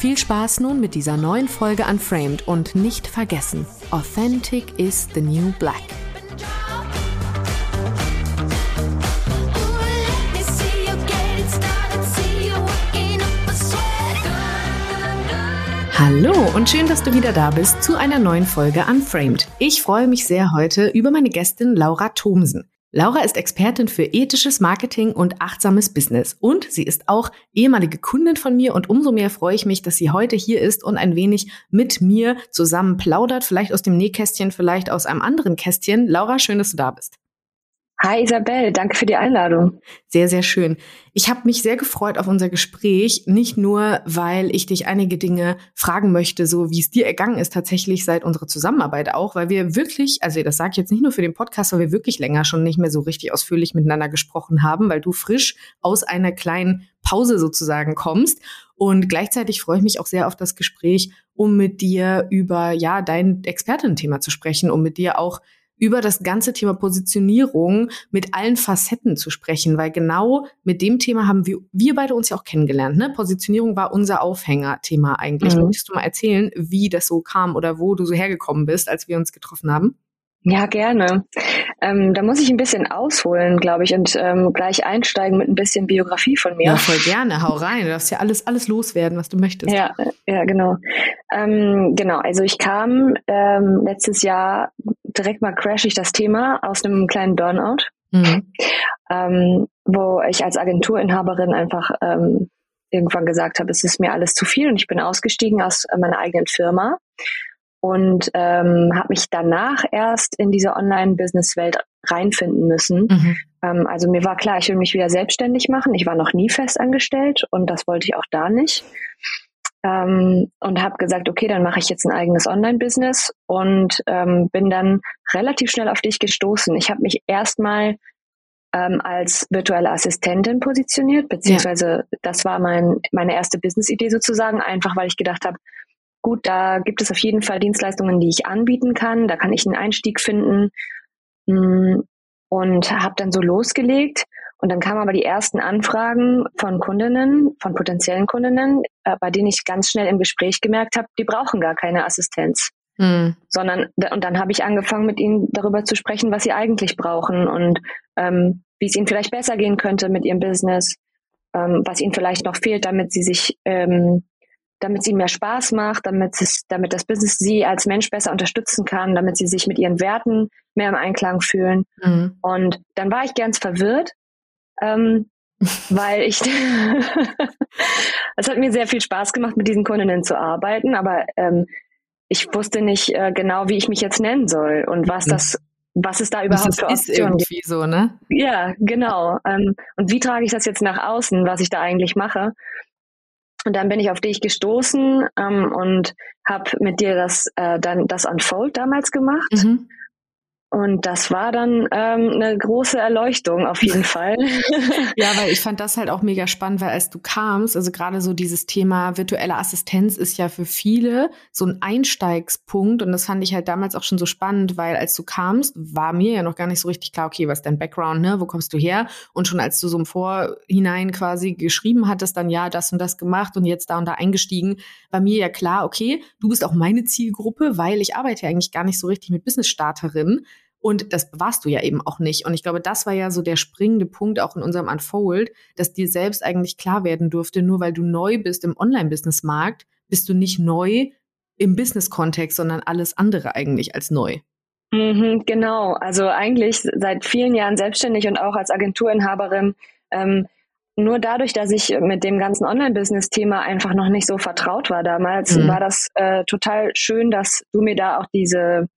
Viel Spaß nun mit dieser neuen Folge Unframed und nicht vergessen, Authentic is the new black. Hallo und schön, dass du wieder da bist zu einer neuen Folge Unframed. Ich freue mich sehr heute über meine Gästin Laura Thomsen. Laura ist Expertin für ethisches Marketing und achtsames Business und sie ist auch ehemalige Kundin von mir und umso mehr freue ich mich, dass sie heute hier ist und ein wenig mit mir zusammen plaudert, vielleicht aus dem Nähkästchen, vielleicht aus einem anderen Kästchen. Laura, schön, dass du da bist. Hi Isabel, danke für die Einladung. Sehr, sehr schön. Ich habe mich sehr gefreut auf unser Gespräch, nicht nur, weil ich dich einige Dinge fragen möchte, so wie es dir ergangen ist tatsächlich seit unserer Zusammenarbeit auch, weil wir wirklich, also das sage ich jetzt nicht nur für den Podcast, weil wir wirklich länger schon nicht mehr so richtig ausführlich miteinander gesprochen haben, weil du frisch aus einer kleinen Pause sozusagen kommst. Und gleichzeitig freue ich mich auch sehr auf das Gespräch, um mit dir über ja dein Expertenthema zu sprechen, um mit dir auch über das ganze Thema Positionierung mit allen Facetten zu sprechen, weil genau mit dem Thema haben wir, wir beide uns ja auch kennengelernt. Ne? Positionierung war unser Aufhängerthema eigentlich. Mhm. Möchtest du mal erzählen, wie das so kam oder wo du so hergekommen bist, als wir uns getroffen haben? Ja, gerne. Ähm, da muss ich ein bisschen ausholen, glaube ich, und ähm, gleich einsteigen mit ein bisschen Biografie von mir. Ja, voll gerne. Hau rein. Du darfst ja alles, alles loswerden, was du möchtest. Ja, ja, genau. Ähm, genau. Also ich kam ähm, letztes Jahr direkt mal crash ich das Thema aus einem kleinen Burnout, mhm. ähm, wo ich als Agenturinhaberin einfach ähm, irgendwann gesagt habe, es ist mir alles zu viel und ich bin ausgestiegen aus meiner eigenen Firma und ähm, habe mich danach erst in diese Online-Business-Welt reinfinden müssen. Mhm. Ähm, also mir war klar, ich will mich wieder selbstständig machen. Ich war noch nie fest angestellt und das wollte ich auch da nicht. Ähm, und habe gesagt, okay, dann mache ich jetzt ein eigenes Online-Business und ähm, bin dann relativ schnell auf dich gestoßen. Ich habe mich erstmal ähm, als virtuelle Assistentin positioniert, beziehungsweise ja. das war mein, meine erste Business-Idee sozusagen, einfach weil ich gedacht habe, gut, da gibt es auf jeden Fall Dienstleistungen, die ich anbieten kann. Da kann ich einen Einstieg finden mm, und habe dann so losgelegt. Und dann kamen aber die ersten Anfragen von Kundinnen, von potenziellen Kundinnen, äh, bei denen ich ganz schnell im Gespräch gemerkt habe, die brauchen gar keine Assistenz. Mhm. Sondern, und dann habe ich angefangen, mit ihnen darüber zu sprechen, was sie eigentlich brauchen und ähm, wie es ihnen vielleicht besser gehen könnte mit ihrem Business, ähm, was ihnen vielleicht noch fehlt, damit sie sich ähm, damit sie mehr Spaß macht, damit, es, damit das Business sie als Mensch besser unterstützen kann, damit sie sich mit ihren Werten mehr im Einklang fühlen. Mhm. Und dann war ich ganz verwirrt, ähm, weil ich, es hat mir sehr viel Spaß gemacht, mit diesen Kundinnen zu arbeiten, aber ähm, ich wusste nicht äh, genau, wie ich mich jetzt nennen soll und was mhm. das was es da überhaupt was für Optionen ist irgendwie so, ne? Ja, genau. Ähm, und wie trage ich das jetzt nach außen, was ich da eigentlich mache? Und dann bin ich auf dich gestoßen ähm, und habe mit dir das äh, dann das Unfold damals gemacht. Mhm. Und das war dann ähm, eine große Erleuchtung auf jeden Fall. ja, weil ich fand das halt auch mega spannend, weil als du kamst, also gerade so dieses Thema virtuelle Assistenz ist ja für viele so ein Einsteigspunkt und das fand ich halt damals auch schon so spannend, weil als du kamst, war mir ja noch gar nicht so richtig klar, okay, was ist dein Background, ne? Wo kommst du her? Und schon als du so im Vorhinein quasi geschrieben hattest, dann ja, das und das gemacht und jetzt da und da eingestiegen, war mir ja klar, okay, du bist auch meine Zielgruppe, weil ich arbeite ja eigentlich gar nicht so richtig mit Business-Starterinnen. Und das warst du ja eben auch nicht. Und ich glaube, das war ja so der springende Punkt auch in unserem Unfold, dass dir selbst eigentlich klar werden durfte, nur weil du neu bist im Online-Business-Markt, bist du nicht neu im Business-Kontext, sondern alles andere eigentlich als neu. Mhm, genau. Also eigentlich seit vielen Jahren selbstständig und auch als Agenturinhaberin. Ähm, nur dadurch, dass ich mit dem ganzen Online-Business-Thema einfach noch nicht so vertraut war damals, mhm. war das äh, total schön, dass du mir da auch diese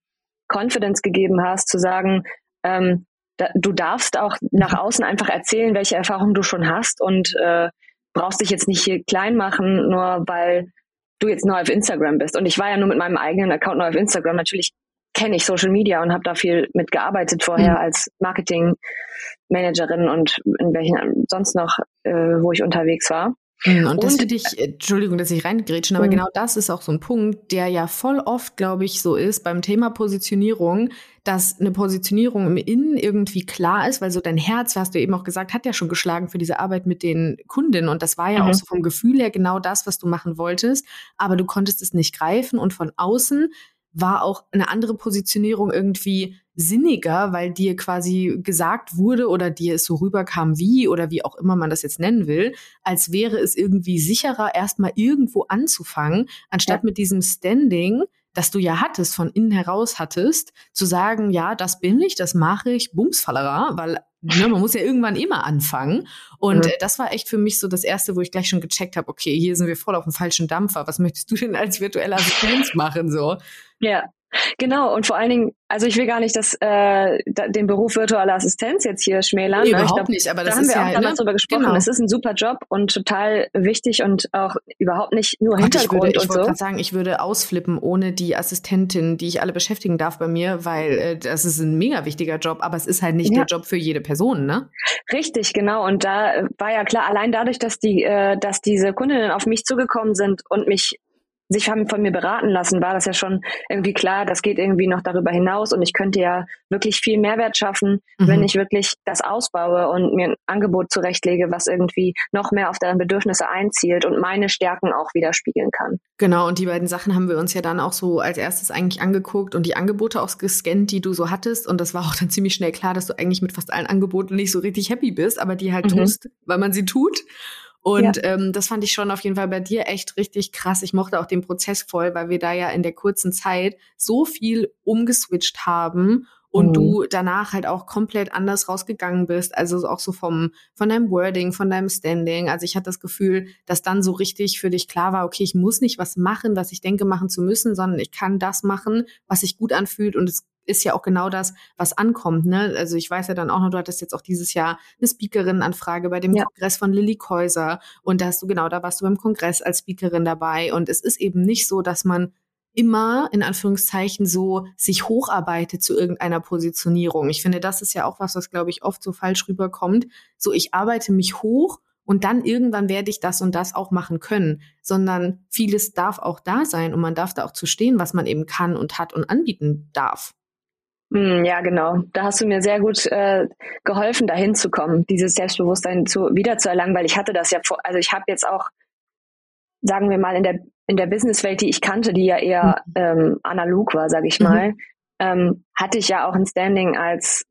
Confidence gegeben hast, zu sagen, ähm, da, du darfst auch nach außen einfach erzählen, welche Erfahrungen du schon hast und äh, brauchst dich jetzt nicht hier klein machen, nur weil du jetzt neu auf Instagram bist. Und ich war ja nur mit meinem eigenen Account neu auf Instagram. Natürlich kenne ich Social Media und habe da viel mitgearbeitet vorher mhm. als Marketingmanagerin und in welchen sonst noch, äh, wo ich unterwegs war. Mhm, und das finde ich, Entschuldigung, dass ich reingrätschen, aber mhm. genau das ist auch so ein Punkt, der ja voll oft, glaube ich, so ist beim Thema Positionierung, dass eine Positionierung im Innen irgendwie klar ist, weil so dein Herz, hast du eben auch gesagt, hat ja schon geschlagen für diese Arbeit mit den Kundinnen und das war ja mhm. auch so vom Gefühl her genau das, was du machen wolltest, aber du konntest es nicht greifen und von außen war auch eine andere Positionierung irgendwie sinniger, weil dir quasi gesagt wurde oder dir es so rüberkam wie oder wie auch immer man das jetzt nennen will, als wäre es irgendwie sicherer, erstmal irgendwo anzufangen, anstatt ja. mit diesem Standing, das du ja hattest, von innen heraus hattest, zu sagen, ja, das bin ich, das mache ich, Bumsfallera, weil ne, man muss ja irgendwann immer anfangen. Und mhm. das war echt für mich so das Erste, wo ich gleich schon gecheckt habe, okay, hier sind wir voll auf dem falschen Dampfer. Was möchtest du denn als virtueller Assistenz machen? So. Ja, Genau, und vor allen Dingen, also ich will gar nicht das, äh, den Beruf virtuelle Assistenz jetzt hier schmälern. Nee, ne? überhaupt glaub, nicht, aber das da haben wir ja, auch damals ne? drüber gesprochen. Genau. Es ist ein super Job und total wichtig und auch überhaupt nicht nur Gott, Hintergrund ich würde, ich und so. sagen, ich würde ausflippen ohne die Assistentin, die ich alle beschäftigen darf bei mir, weil äh, das ist ein mega wichtiger Job, aber es ist halt nicht ja. der Job für jede Person, ne? Richtig, genau. Und da war ja klar, allein dadurch, dass die, äh, dass diese Kundinnen auf mich zugekommen sind und mich sich haben von mir beraten lassen, war das ja schon irgendwie klar, das geht irgendwie noch darüber hinaus und ich könnte ja wirklich viel Mehrwert schaffen, mhm. wenn ich wirklich das ausbaue und mir ein Angebot zurechtlege, was irgendwie noch mehr auf deren Bedürfnisse einzielt und meine Stärken auch widerspiegeln kann. Genau, und die beiden Sachen haben wir uns ja dann auch so als erstes eigentlich angeguckt und die Angebote auch gescannt, die du so hattest. Und das war auch dann ziemlich schnell klar, dass du eigentlich mit fast allen Angeboten nicht so richtig happy bist, aber die halt mhm. tust, weil man sie tut. Und ja. ähm, das fand ich schon auf jeden Fall bei dir echt richtig krass. Ich mochte auch den Prozess voll, weil wir da ja in der kurzen Zeit so viel umgeswitcht haben und mhm. du danach halt auch komplett anders rausgegangen bist. Also auch so vom, von deinem Wording, von deinem Standing. Also ich hatte das Gefühl, dass dann so richtig für dich klar war, okay, ich muss nicht was machen, was ich denke machen zu müssen, sondern ich kann das machen, was sich gut anfühlt und es ist ja auch genau das, was ankommt. Ne? Also ich weiß ja dann auch noch, du hattest jetzt auch dieses Jahr eine Speakerin-Anfrage bei dem ja. Kongress von Lilly Käuser und da hast du genau, da warst du beim Kongress als Speakerin dabei und es ist eben nicht so, dass man immer in Anführungszeichen so sich hocharbeitet zu irgendeiner Positionierung. Ich finde, das ist ja auch was, was glaube ich oft so falsch rüberkommt. So ich arbeite mich hoch und dann irgendwann werde ich das und das auch machen können, sondern vieles darf auch da sein und man darf da auch zu stehen, was man eben kann und hat und anbieten darf. Hm, ja, genau. Da hast du mir sehr gut äh, geholfen, dahin zu kommen, dieses Selbstbewusstsein zu, wieder zu erlangen, weil ich hatte das ja vor, also ich habe jetzt auch, sagen wir mal, in der in der Businesswelt, die ich kannte, die ja eher mhm. ähm, analog war, sage ich mhm. mal, ähm, hatte ich ja auch ein Standing als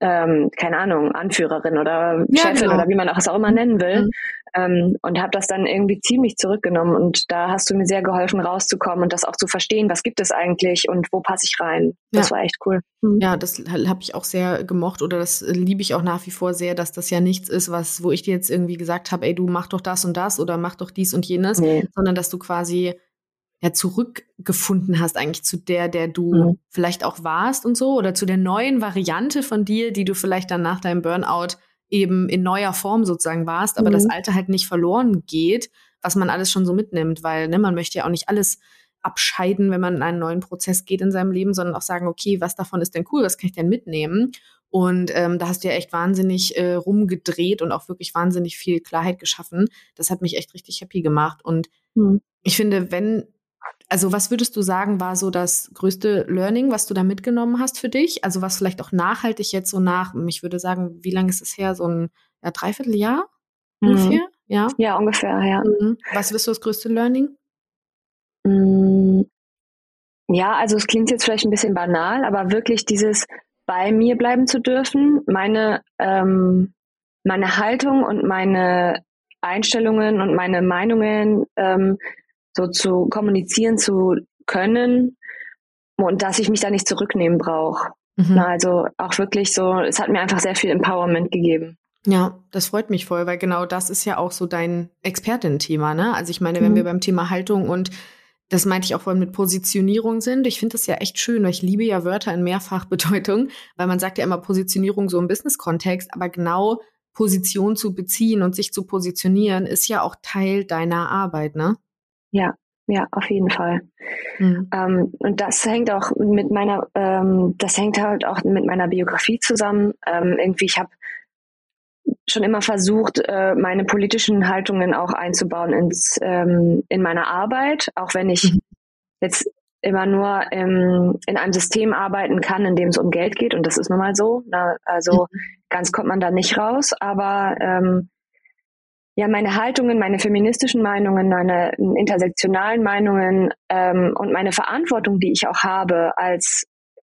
ähm, keine Ahnung, Anführerin oder ja, Chefin genau. oder wie man auch es auch immer nennen will. Mhm. Ähm, und habe das dann irgendwie ziemlich zurückgenommen. Und da hast du mir sehr geholfen, rauszukommen und das auch zu verstehen, was gibt es eigentlich und wo passe ich rein. Das ja. war echt cool. Mhm. Ja, das habe ich auch sehr gemocht oder das liebe ich auch nach wie vor sehr, dass das ja nichts ist, was, wo ich dir jetzt irgendwie gesagt habe, ey, du mach doch das und das oder mach doch dies und jenes, nee. sondern dass du quasi ja zurückgefunden hast eigentlich zu der, der du mhm. vielleicht auch warst und so oder zu der neuen Variante von dir, die du vielleicht dann nach deinem Burnout eben in neuer Form sozusagen warst, aber mhm. das Alte halt nicht verloren geht, was man alles schon so mitnimmt, weil ne, man möchte ja auch nicht alles abscheiden, wenn man in einen neuen Prozess geht in seinem Leben, sondern auch sagen, okay, was davon ist denn cool, was kann ich denn mitnehmen? Und ähm, da hast du ja echt wahnsinnig äh, rumgedreht und auch wirklich wahnsinnig viel Klarheit geschaffen. Das hat mich echt richtig happy gemacht. Und mhm. ich finde, wenn also was würdest du sagen, war so das größte Learning, was du da mitgenommen hast für dich? Also was vielleicht auch nachhaltig jetzt so nach, ich würde sagen, wie lange ist es her? So ein ja, Dreivierteljahr mhm. ungefähr? Ja? ja, ungefähr, ja. Mhm. Was wirst du das größte Learning? Mm, ja, also es klingt jetzt vielleicht ein bisschen banal, aber wirklich dieses bei mir bleiben zu dürfen, meine, ähm, meine Haltung und meine Einstellungen und meine Meinungen ähm, so zu kommunizieren zu können und dass ich mich da nicht zurücknehmen brauche. Mhm. Also auch wirklich so, es hat mir einfach sehr viel Empowerment gegeben. Ja, das freut mich voll, weil genau das ist ja auch so dein Expertin-Thema, ne? Also ich meine, wenn mhm. wir beim Thema Haltung und das meinte ich auch vorhin mit Positionierung sind. Ich finde das ja echt schön, weil ich liebe ja Wörter in Mehrfachbedeutung, weil man sagt ja immer Positionierung so im Business-Kontext, aber genau Position zu beziehen und sich zu positionieren ist ja auch Teil deiner Arbeit, ne? Ja, ja, auf jeden Fall. Mhm. Ähm, und das hängt auch mit meiner, ähm, das hängt halt auch mit meiner Biografie zusammen. Ähm, irgendwie, ich habe schon immer versucht, äh, meine politischen Haltungen auch einzubauen ins, ähm, in meiner Arbeit, auch wenn ich mhm. jetzt immer nur in einem System arbeiten kann, in dem es um Geld geht und das ist nun mal so. Na, ne? also mhm. ganz kommt man da nicht raus, aber ähm, ja, meine Haltungen, meine feministischen Meinungen, meine intersektionalen Meinungen ähm, und meine Verantwortung, die ich auch habe als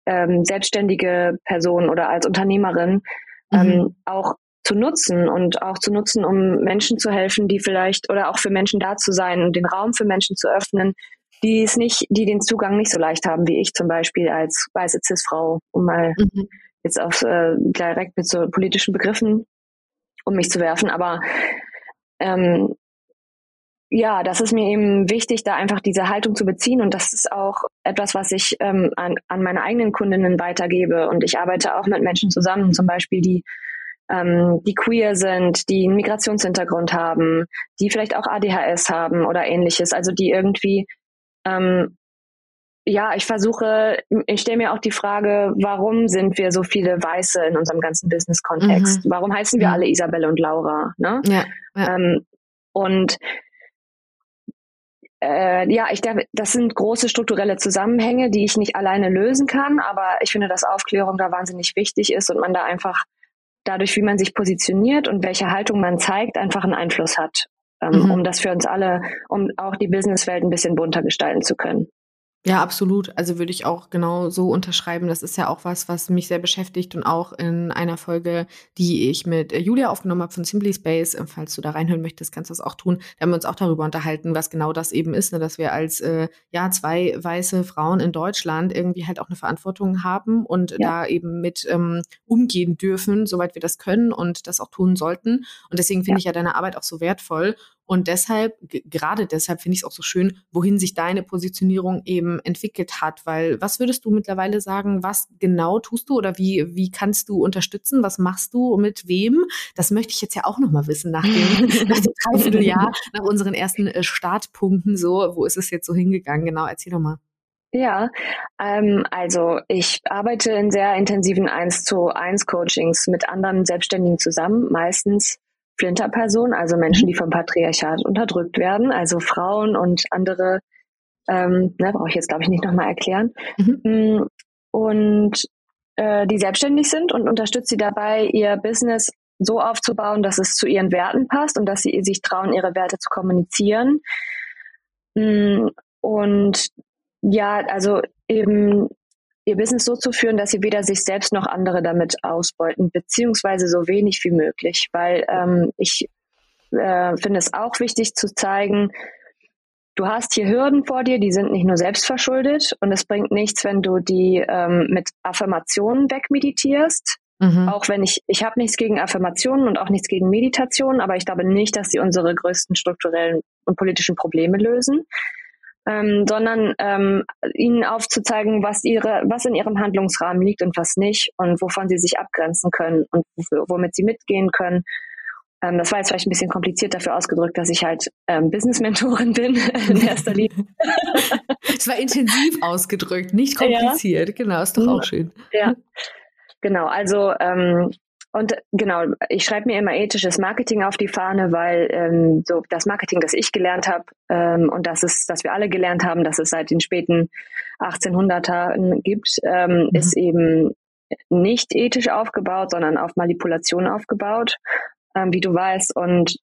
ähm, selbstständige Person oder als Unternehmerin, mhm. ähm, auch zu nutzen und auch zu nutzen, um Menschen zu helfen, die vielleicht oder auch für Menschen da zu sein und den Raum für Menschen zu öffnen, die es nicht, die den Zugang nicht so leicht haben wie ich zum Beispiel als weiße Cis-Frau, um mal mhm. jetzt auf äh, direkt mit so politischen Begriffen um mich zu werfen. Aber ähm, ja, das ist mir eben wichtig, da einfach diese Haltung zu beziehen. Und das ist auch etwas, was ich ähm, an, an meine eigenen Kundinnen weitergebe. Und ich arbeite auch mit Menschen zusammen, zum Beispiel die ähm, die queer sind, die einen Migrationshintergrund haben, die vielleicht auch ADHS haben oder ähnliches, also die irgendwie ähm, ja, ich versuche, ich stelle mir auch die Frage, warum sind wir so viele Weiße in unserem ganzen Business-Kontext? Mhm. Warum heißen wir mhm. alle Isabelle und Laura? Ne? Ja, ja. Ähm, und äh, ja, ich denke, das sind große strukturelle Zusammenhänge, die ich nicht alleine lösen kann, aber ich finde, dass Aufklärung da wahnsinnig wichtig ist und man da einfach dadurch, wie man sich positioniert und welche Haltung man zeigt, einfach einen Einfluss hat, ähm, mhm. um das für uns alle, um auch die Businesswelt ein bisschen bunter gestalten zu können. Ja, absolut. Also würde ich auch genau so unterschreiben. Das ist ja auch was, was mich sehr beschäftigt und auch in einer Folge, die ich mit Julia aufgenommen habe von Simply Space, äh, falls du da reinhören möchtest, kannst du das auch tun. Da haben wir uns auch darüber unterhalten, was genau das eben ist, ne, dass wir als äh, ja zwei weiße Frauen in Deutschland irgendwie halt auch eine Verantwortung haben und ja. da eben mit ähm, umgehen dürfen, soweit wir das können und das auch tun sollten. Und deswegen finde ja. ich ja deine Arbeit auch so wertvoll. Und deshalb, gerade deshalb finde ich es auch so schön, wohin sich deine Positionierung eben entwickelt hat. Weil was würdest du mittlerweile sagen, was genau tust du oder wie, wie kannst du unterstützen? Was machst du mit wem? Das möchte ich jetzt ja auch nochmal wissen nach dem, nach dem Dreivierteljahr, nach unseren ersten äh, Startpunkten. So, wo ist es jetzt so hingegangen? Genau, erzähl doch mal. Ja, ähm, also ich arbeite in sehr intensiven 1 zu 1 Coachings mit anderen Selbstständigen zusammen, meistens Flinterpersonen, also Menschen, die vom Patriarchat unterdrückt werden, also Frauen und andere, ähm, ne, brauche ich jetzt glaube ich nicht nochmal erklären. Mhm. Mm, und äh, die selbstständig sind und unterstützt sie dabei, ihr Business so aufzubauen, dass es zu ihren Werten passt und dass sie sich trauen, ihre Werte zu kommunizieren. Mm, und ja, also eben ihr Business so zu führen, dass sie weder sich selbst noch andere damit ausbeuten, beziehungsweise so wenig wie möglich. Weil ähm, ich äh, finde es auch wichtig zu zeigen, du hast hier Hürden vor dir, die sind nicht nur selbstverschuldet und es bringt nichts, wenn du die ähm, mit Affirmationen wegmeditierst. Mhm. Auch wenn ich, ich habe nichts gegen Affirmationen und auch nichts gegen Meditation, aber ich glaube nicht, dass sie unsere größten strukturellen und politischen Probleme lösen ähm, sondern ähm, ihnen aufzuzeigen, was ihre, was in ihrem Handlungsrahmen liegt und was nicht und wovon sie sich abgrenzen können und womit sie mitgehen können. Ähm, das war jetzt vielleicht ein bisschen kompliziert dafür ausgedrückt, dass ich halt ähm, Business-Mentorin bin in erster Linie. Es war intensiv ausgedrückt, nicht kompliziert. Ja. Genau, ist doch auch schön. Ja, genau. Also ähm, und genau, ich schreibe mir immer ethisches Marketing auf die Fahne, weil ähm, so das Marketing, das ich gelernt habe ähm, und das ist, das wir alle gelernt haben, dass es seit den späten 1800ern gibt, ähm, mhm. ist eben nicht ethisch aufgebaut, sondern auf Manipulation aufgebaut, ähm, wie du weißt. Und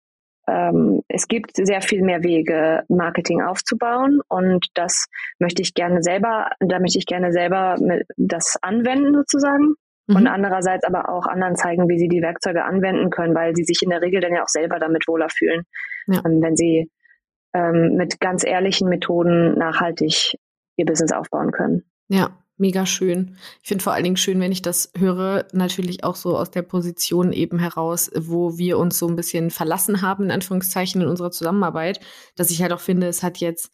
ähm, es gibt sehr viel mehr Wege, Marketing aufzubauen und das möchte ich gerne selber, da möchte ich gerne selber das anwenden sozusagen mhm. und andererseits aber auch anderen zeigen, wie sie die Werkzeuge anwenden können, weil sie sich in der Regel dann ja auch selber damit wohler fühlen, ja. ähm, wenn sie ähm, mit ganz ehrlichen Methoden nachhaltig ihr Business aufbauen können. Ja, mega schön. Ich finde vor allen Dingen schön, wenn ich das höre, natürlich auch so aus der Position eben heraus, wo wir uns so ein bisschen verlassen haben, in Anführungszeichen, in unserer Zusammenarbeit, dass ich halt auch finde, es hat jetzt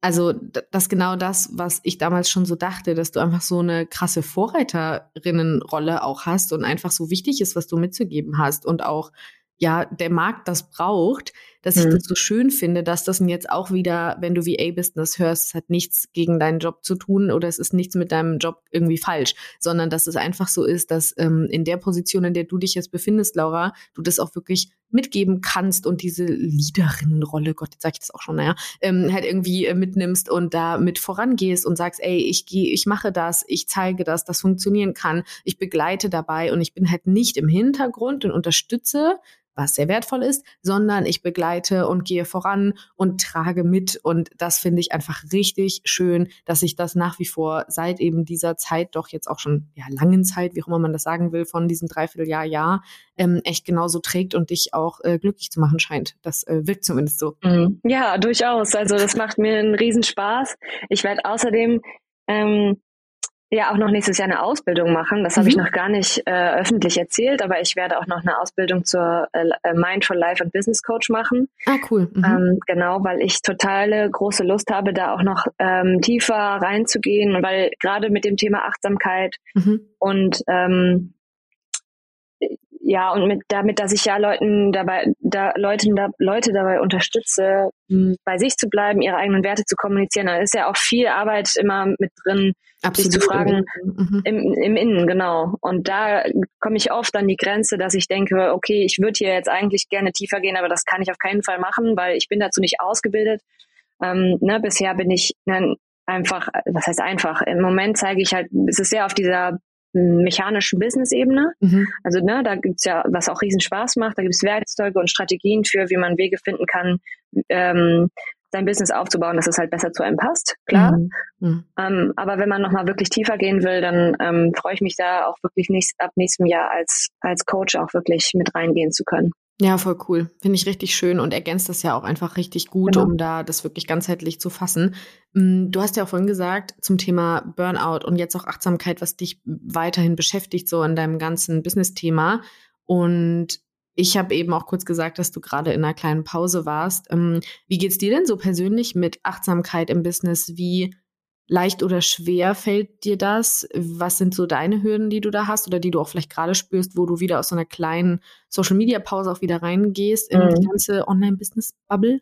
also das genau das, was ich damals schon so dachte, dass du einfach so eine krasse Vorreiterinnenrolle auch hast und einfach so wichtig ist, was du mitzugeben hast und auch ja der Markt das braucht, dass mhm. ich das so schön finde, dass das jetzt auch wieder, wenn du VA-Business hörst, es hat nichts gegen deinen Job zu tun oder es ist nichts mit deinem Job irgendwie falsch, sondern dass es einfach so ist, dass ähm, in der Position, in der du dich jetzt befindest, Laura, du das auch wirklich mitgeben kannst und diese Leaderinnenrolle, Gott, jetzt sag ich das auch schon, naja, ähm, halt irgendwie äh, mitnimmst und da mit vorangehst und sagst, ey, ich gehe, ich mache das, ich zeige das, das funktionieren kann, ich begleite dabei und ich bin halt nicht im Hintergrund und unterstütze, was sehr wertvoll ist, sondern ich begleite und gehe voran und trage mit. Und das finde ich einfach richtig schön, dass sich das nach wie vor seit eben dieser Zeit, doch jetzt auch schon ja langen Zeit, wie auch immer man das sagen will, von diesem Dreivierteljahr, Jahr, ähm, echt genauso trägt und dich auch äh, glücklich zu machen scheint. Das äh, wirkt zumindest so. Mhm. Ja, durchaus. Also das macht mir einen Riesenspaß. Ich werde außerdem ähm, ja auch noch nächstes Jahr eine Ausbildung machen. Das mhm. habe ich noch gar nicht äh, öffentlich erzählt, aber ich werde auch noch eine Ausbildung zur äh, äh Mindful Life and Business Coach machen. Ah, cool. Mhm. Ähm, genau, weil ich totale große Lust habe, da auch noch ähm, tiefer reinzugehen, weil gerade mit dem Thema Achtsamkeit mhm. und ähm, ja, und mit damit, dass ich ja Leuten dabei, da Leuten, da, Leute dabei unterstütze, bei sich zu bleiben, ihre eigenen Werte zu kommunizieren, da ist ja auch viel Arbeit immer mit drin, Absolut. sich zu fragen, mhm. im, im Innen, genau. Und da komme ich oft an die Grenze, dass ich denke, okay, ich würde hier jetzt eigentlich gerne tiefer gehen, aber das kann ich auf keinen Fall machen, weil ich bin dazu nicht ausgebildet. Ähm, ne, bisher bin ich ne, einfach, was heißt einfach, im Moment zeige ich halt, es ist sehr auf dieser mechanischen Business-Ebene. Mhm. Also ne, da gibt's ja, was auch riesen Spaß macht, da gibt's Werkzeuge und Strategien für, wie man Wege finden kann, ähm, sein Business aufzubauen, dass es halt besser zu einem passt, klar. Mhm. Mhm. Ähm, aber wenn man nochmal wirklich tiefer gehen will, dann ähm, freue ich mich da auch wirklich nächst, ab nächstem Jahr als, als Coach auch wirklich mit reingehen zu können. Ja, voll cool. Finde ich richtig schön und ergänzt das ja auch einfach richtig gut, genau. um da das wirklich ganzheitlich zu fassen. Mm, du hast ja auch vorhin gesagt zum Thema Burnout und jetzt auch Achtsamkeit, was dich weiterhin beschäftigt, so in deinem ganzen Business-Thema. Und ich habe eben auch kurz gesagt, dass du gerade in einer kleinen Pause warst. Ähm, wie geht's dir denn so persönlich mit Achtsamkeit im Business? Wie leicht oder schwer fällt dir das? Was sind so deine Hürden, die du da hast oder die du auch vielleicht gerade spürst, wo du wieder aus so einer kleinen Social-Media-Pause auch wieder reingehst in mhm. die ganze Online-Business-Bubble?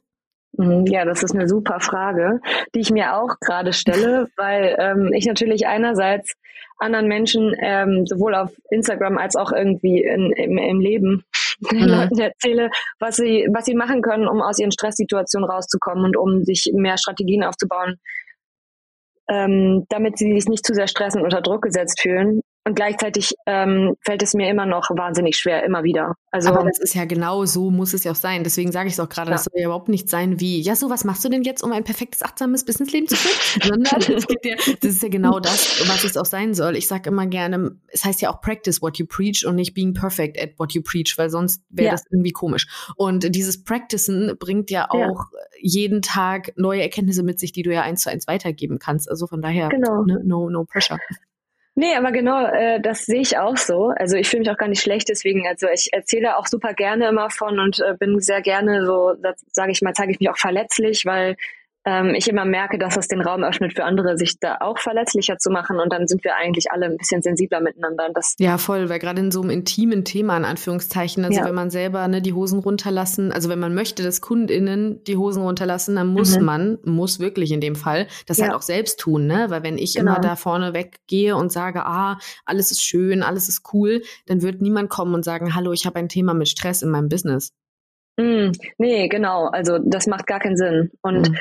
Mhm, ja, das ist eine super Frage, die ich mir auch gerade stelle, weil ähm, ich natürlich einerseits anderen Menschen ähm, sowohl auf Instagram als auch irgendwie in, im, im Leben den mhm. Leuten erzähle, was sie, was sie machen können, um aus ihren Stresssituationen rauszukommen und um sich mehr Strategien aufzubauen, ähm, damit sie sich nicht zu sehr stressen und unter Druck gesetzt fühlen. Und gleichzeitig ähm, fällt es mir immer noch wahnsinnig schwer, immer wieder. Also, Aber das ist ja genau so, muss es ja auch sein. Deswegen sage ich es auch gerade, ja. das soll ja überhaupt nicht sein wie, ja, so was machst du denn jetzt, um ein perfektes, achtsames Businessleben zu führen? Sondern es ja, das ist ja genau das, was es auch sein soll. Ich sage immer gerne, es heißt ja auch practice what you preach und nicht being perfect at what you preach, weil sonst wäre ja. das irgendwie komisch. Und dieses Practicen bringt ja auch jeden Tag neue Erkenntnisse mit sich, die du ja eins zu eins weitergeben kannst. Also von daher, genau. ne, no, no pressure. Nee, aber genau, äh, das sehe ich auch so. Also ich fühle mich auch gar nicht schlecht deswegen. Also ich erzähle auch super gerne immer von und äh, bin sehr gerne so, sage ich mal, zeige ich mich auch verletzlich, weil ähm, ich immer merke, dass das den Raum öffnet für andere, sich da auch verletzlicher zu machen und dann sind wir eigentlich alle ein bisschen sensibler miteinander. das ja, voll, weil gerade in so einem intimen Thema, in Anführungszeichen, also ja. wenn man selber ne, die Hosen runterlassen, also wenn man möchte, dass KundInnen die Hosen runterlassen, dann muss mhm. man, muss wirklich in dem Fall, das ja. halt auch selbst tun, ne? Weil wenn ich genau. immer da vorne weggehe und sage, ah, alles ist schön, alles ist cool, dann wird niemand kommen und sagen, hallo, ich habe ein Thema mit Stress in meinem Business. Mm, nee, genau. Also das macht gar keinen Sinn. Und mhm.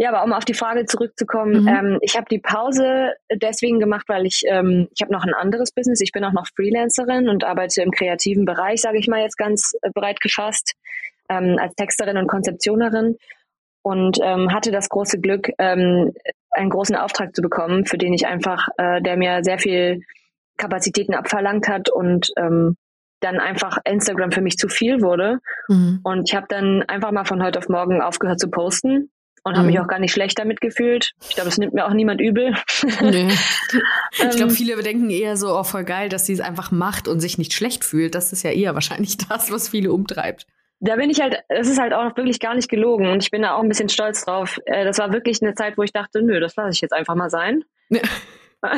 Ja, aber um auf die Frage zurückzukommen, mhm. ähm, ich habe die Pause deswegen gemacht, weil ich ähm, ich habe noch ein anderes Business. Ich bin auch noch Freelancerin und arbeite im kreativen Bereich, sage ich mal jetzt ganz äh, breit gefasst, ähm, als Texterin und Konzeptionerin und ähm, hatte das große Glück, ähm, einen großen Auftrag zu bekommen, für den ich einfach, äh, der mir sehr viel Kapazitäten abverlangt hat und ähm, dann einfach Instagram für mich zu viel wurde. Mhm. Und ich habe dann einfach mal von heute auf morgen aufgehört zu posten und mhm. habe mich auch gar nicht schlecht damit gefühlt. Ich glaube, es nimmt mir auch niemand übel. Nee. ich glaube, ähm. viele denken eher so, oh, voll geil, dass sie es einfach macht und sich nicht schlecht fühlt. Das ist ja eher wahrscheinlich das, was viele umtreibt. Da bin ich halt, es ist halt auch wirklich gar nicht gelogen und ich bin da auch ein bisschen stolz drauf. Äh, das war wirklich eine Zeit, wo ich dachte, nö, das lasse ich jetzt einfach mal sein. Ja.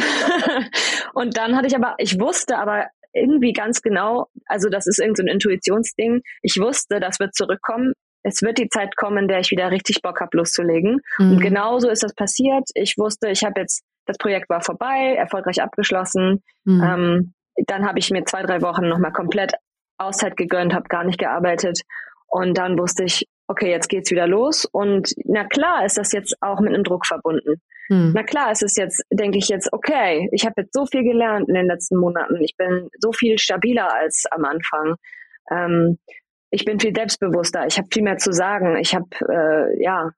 und dann hatte ich aber, ich wusste aber irgendwie ganz genau, also das ist irgendein so Intuitionsding. Ich wusste, das wird zurückkommen es wird die Zeit kommen, in der ich wieder richtig Bock habe, loszulegen. Mhm. Und genauso ist das passiert. Ich wusste, ich habe jetzt, das Projekt war vorbei, erfolgreich abgeschlossen. Mhm. Ähm, dann habe ich mir zwei, drei Wochen nochmal komplett Auszeit gegönnt, habe gar nicht gearbeitet. Und dann wusste ich, okay, jetzt geht's wieder los. Und na klar ist das jetzt auch mit einem Druck verbunden. Hm. Na klar ist es jetzt, denke ich jetzt, okay, ich habe jetzt so viel gelernt in den letzten Monaten. Ich bin so viel stabiler als am Anfang. Ähm, ich bin viel selbstbewusster. Ich habe viel mehr zu sagen. Ich habe äh, ja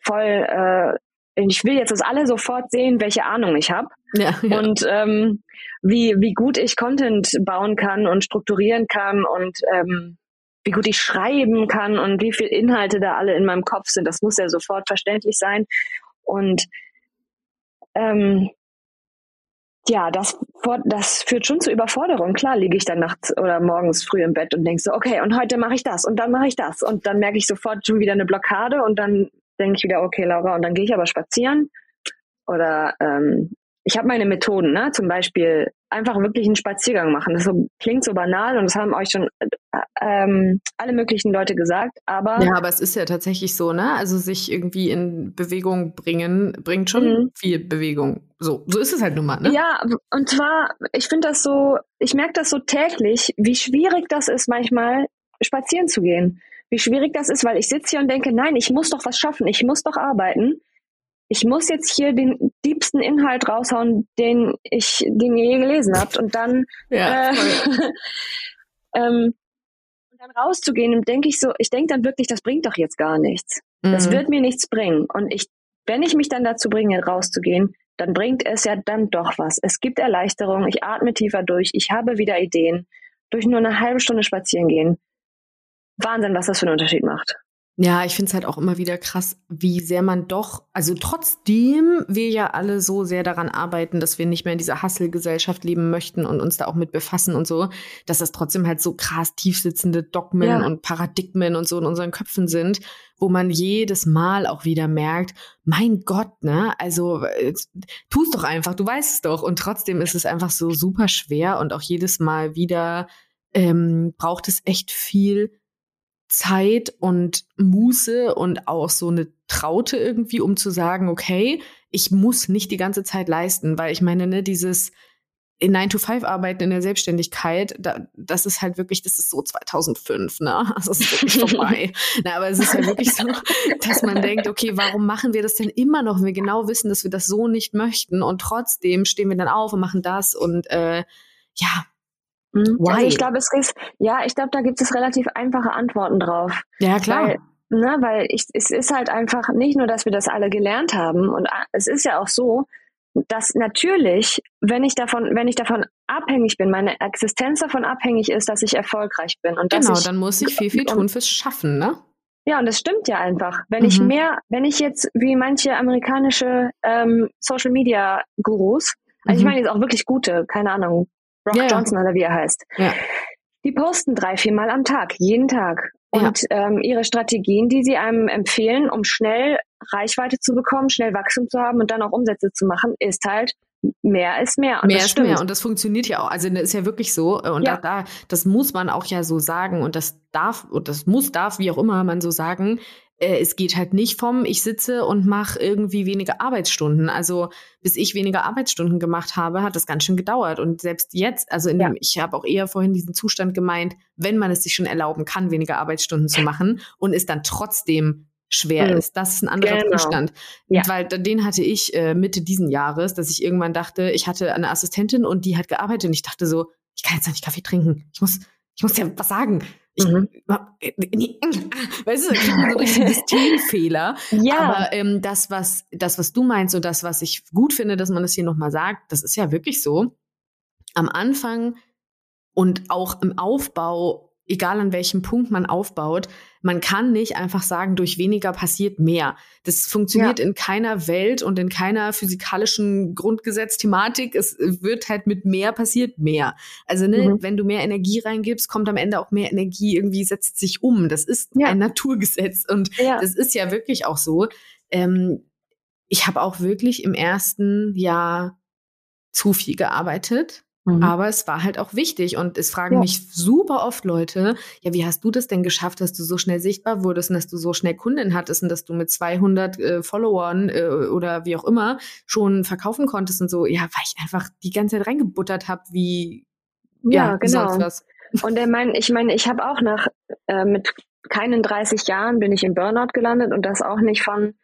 voll. Äh, ich will jetzt, dass alle sofort sehen, welche Ahnung ich habe ja, ja. und ähm, wie wie gut ich Content bauen kann und strukturieren kann und ähm, wie gut ich schreiben kann und wie viel Inhalte da alle in meinem Kopf sind. Das muss ja sofort verständlich sein. Und ähm, ja, das, das führt schon zu Überforderung. Klar liege ich dann nachts oder morgens früh im Bett und denke so, okay, und heute mache ich das und dann mache ich das. Und dann merke ich sofort schon wieder eine Blockade und dann denke ich wieder, okay, Laura, und dann gehe ich aber spazieren. Oder ähm, ich habe meine Methoden, ne? zum Beispiel einfach wirklich einen Spaziergang machen. Das so, klingt so banal und das haben euch schon äh, ähm, alle möglichen Leute gesagt, aber. Ja, aber es ist ja tatsächlich so, ne? Also sich irgendwie in Bewegung bringen, bringt schon mhm. viel Bewegung. So, so ist es halt nun mal, ne? Ja, und zwar, ich finde das so, ich merke das so täglich, wie schwierig das ist, manchmal spazieren zu gehen. Wie schwierig das ist, weil ich sitze hier und denke, nein, ich muss doch was schaffen, ich muss doch arbeiten ich muss jetzt hier den diebsten Inhalt raushauen, den ich, den ihr je gelesen habt. Und dann, ja, äh, ähm, dann rauszugehen, denke ich so, ich denke dann wirklich, das bringt doch jetzt gar nichts. Mhm. Das wird mir nichts bringen. Und ich, wenn ich mich dann dazu bringe, rauszugehen, dann bringt es ja dann doch was. Es gibt Erleichterung, ich atme tiefer durch, ich habe wieder Ideen. Durch nur eine halbe Stunde spazieren gehen. Wahnsinn, was das für einen Unterschied macht. Ja, ich finde es halt auch immer wieder krass, wie sehr man doch, also trotzdem wir ja alle so sehr daran arbeiten, dass wir nicht mehr in dieser Hustle-Gesellschaft leben möchten und uns da auch mit befassen und so, dass das trotzdem halt so krass tiefsitzende Dogmen ja. und Paradigmen und so in unseren Köpfen sind, wo man jedes Mal auch wieder merkt, mein Gott, ne, also äh, tu's doch einfach, du weißt es doch. Und trotzdem ist es einfach so super schwer und auch jedes Mal wieder ähm, braucht es echt viel Zeit und Muße und auch so eine Traute irgendwie, um zu sagen, okay, ich muss nicht die ganze Zeit leisten, weil ich meine, ne, dieses in 9 to 5 arbeiten in der Selbstständigkeit, da, das ist halt wirklich, das ist so 2005, ne? Also es ist wirklich vorbei. Na, aber es ist ja wirklich so, dass man denkt, okay, warum machen wir das denn immer noch, wenn wir genau wissen, dass wir das so nicht möchten und trotzdem stehen wir dann auf und machen das und äh, ja. Why? Also ich glaube, es ist, ja, ich glaube, da gibt es relativ einfache Antworten drauf. Ja, klar. Weil, ne, weil ich, es ist halt einfach nicht nur, dass wir das alle gelernt haben und es ist ja auch so, dass natürlich, wenn ich davon, wenn ich davon abhängig bin, meine Existenz davon abhängig ist, dass ich erfolgreich bin. Und genau, ich, dann muss ich viel, viel tun fürs Schaffen, ne? Ja, und das stimmt ja einfach. Wenn mhm. ich mehr, wenn ich jetzt wie manche amerikanische ähm, Social Media Gurus, also mhm. ich meine jetzt auch wirklich gute, keine Ahnung, Rock ja, Johnson oder wie er heißt. Ja. Die posten drei, vier Mal am Tag, jeden Tag. Und ja. ähm, ihre Strategien, die sie einem empfehlen, um schnell Reichweite zu bekommen, schnell Wachstum zu haben und dann auch Umsätze zu machen, ist halt mehr ist mehr. Und mehr ist stimmt. mehr und das funktioniert ja auch. Also das ist ja wirklich so und ja. Da, da, das muss man auch ja so sagen und das darf und das muss darf wie auch immer man so sagen es geht halt nicht vom, ich sitze und mache irgendwie weniger Arbeitsstunden. Also bis ich weniger Arbeitsstunden gemacht habe, hat das ganz schön gedauert. Und selbst jetzt, also ja. dem, ich habe auch eher vorhin diesen Zustand gemeint, wenn man es sich schon erlauben kann, weniger Arbeitsstunden zu machen und es dann trotzdem schwer mhm. ist. Das ist ein anderer genau. Zustand. Ja. Weil den hatte ich äh, Mitte diesen Jahres, dass ich irgendwann dachte, ich hatte eine Assistentin und die hat gearbeitet und ich dachte so, ich kann jetzt nicht Kaffee trinken. Ich muss, ich muss ja was sagen. Ich, mhm. Weißt du, kriegt man so richtig Systemfehler. Ja. Aber ähm, das, was, das, was du meinst und das, was ich gut finde, dass man das hier nochmal sagt, das ist ja wirklich so. Am Anfang und auch im Aufbau egal an welchem Punkt man aufbaut, man kann nicht einfach sagen, durch weniger passiert mehr. Das funktioniert ja. in keiner Welt und in keiner physikalischen Grundgesetzthematik. Es wird halt mit mehr passiert mehr. Also ne, mhm. wenn du mehr Energie reingibst, kommt am Ende auch mehr Energie irgendwie setzt sich um. Das ist ja. ein Naturgesetz und ja. das ist ja wirklich auch so. Ähm, ich habe auch wirklich im ersten Jahr zu viel gearbeitet Mhm. Aber es war halt auch wichtig und es fragen ja. mich super oft Leute, ja, wie hast du das denn geschafft, dass du so schnell sichtbar wurdest und dass du so schnell Kunden hattest und dass du mit 200 äh, Followern äh, oder wie auch immer schon verkaufen konntest und so. Ja, weil ich einfach die ganze Zeit reingebuttert habe, wie ja, ja genau. Und er mein, ich meine, ich habe auch nach äh, mit keinen 30 Jahren bin ich im Burnout gelandet und das auch nicht von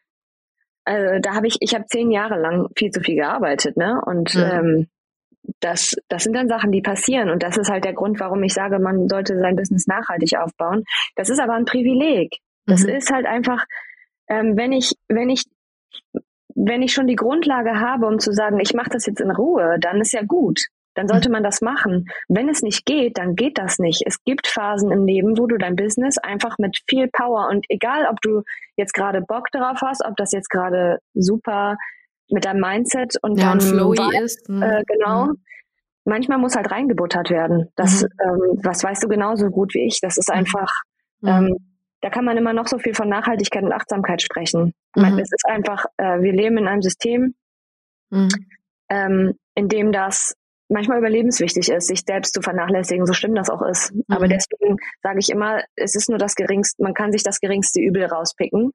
äh, da habe ich, ich habe zehn Jahre lang viel zu viel gearbeitet, ne? Und mhm. ähm, das, das sind dann Sachen, die passieren. Und das ist halt der Grund, warum ich sage, man sollte sein Business nachhaltig aufbauen. Das ist aber ein Privileg. Das mhm. ist halt einfach, ähm, wenn ich, wenn ich, wenn ich schon die Grundlage habe, um zu sagen, ich mache das jetzt in Ruhe, dann ist ja gut. Dann sollte mhm. man das machen. Wenn es nicht geht, dann geht das nicht. Es gibt Phasen im Leben, wo du dein Business einfach mit viel Power und egal, ob du jetzt gerade Bock darauf hast, ob das jetzt gerade super mit deinem Mindset und ja, dann flowy Vibe, ist. Mhm. Äh, genau. Mhm. Manchmal muss halt reingebuttert werden. Das, mhm. ähm, was weißt du genauso gut wie ich. Das ist mhm. einfach, mhm. ähm, da kann man immer noch so viel von Nachhaltigkeit und Achtsamkeit sprechen. Mhm. Es ist einfach, äh, wir leben in einem System, ähm, in dem das manchmal überlebenswichtig ist, sich selbst zu vernachlässigen, so schlimm das auch ist. Aber deswegen sage ich immer, es ist nur das geringste, man kann sich das geringste Übel rauspicken.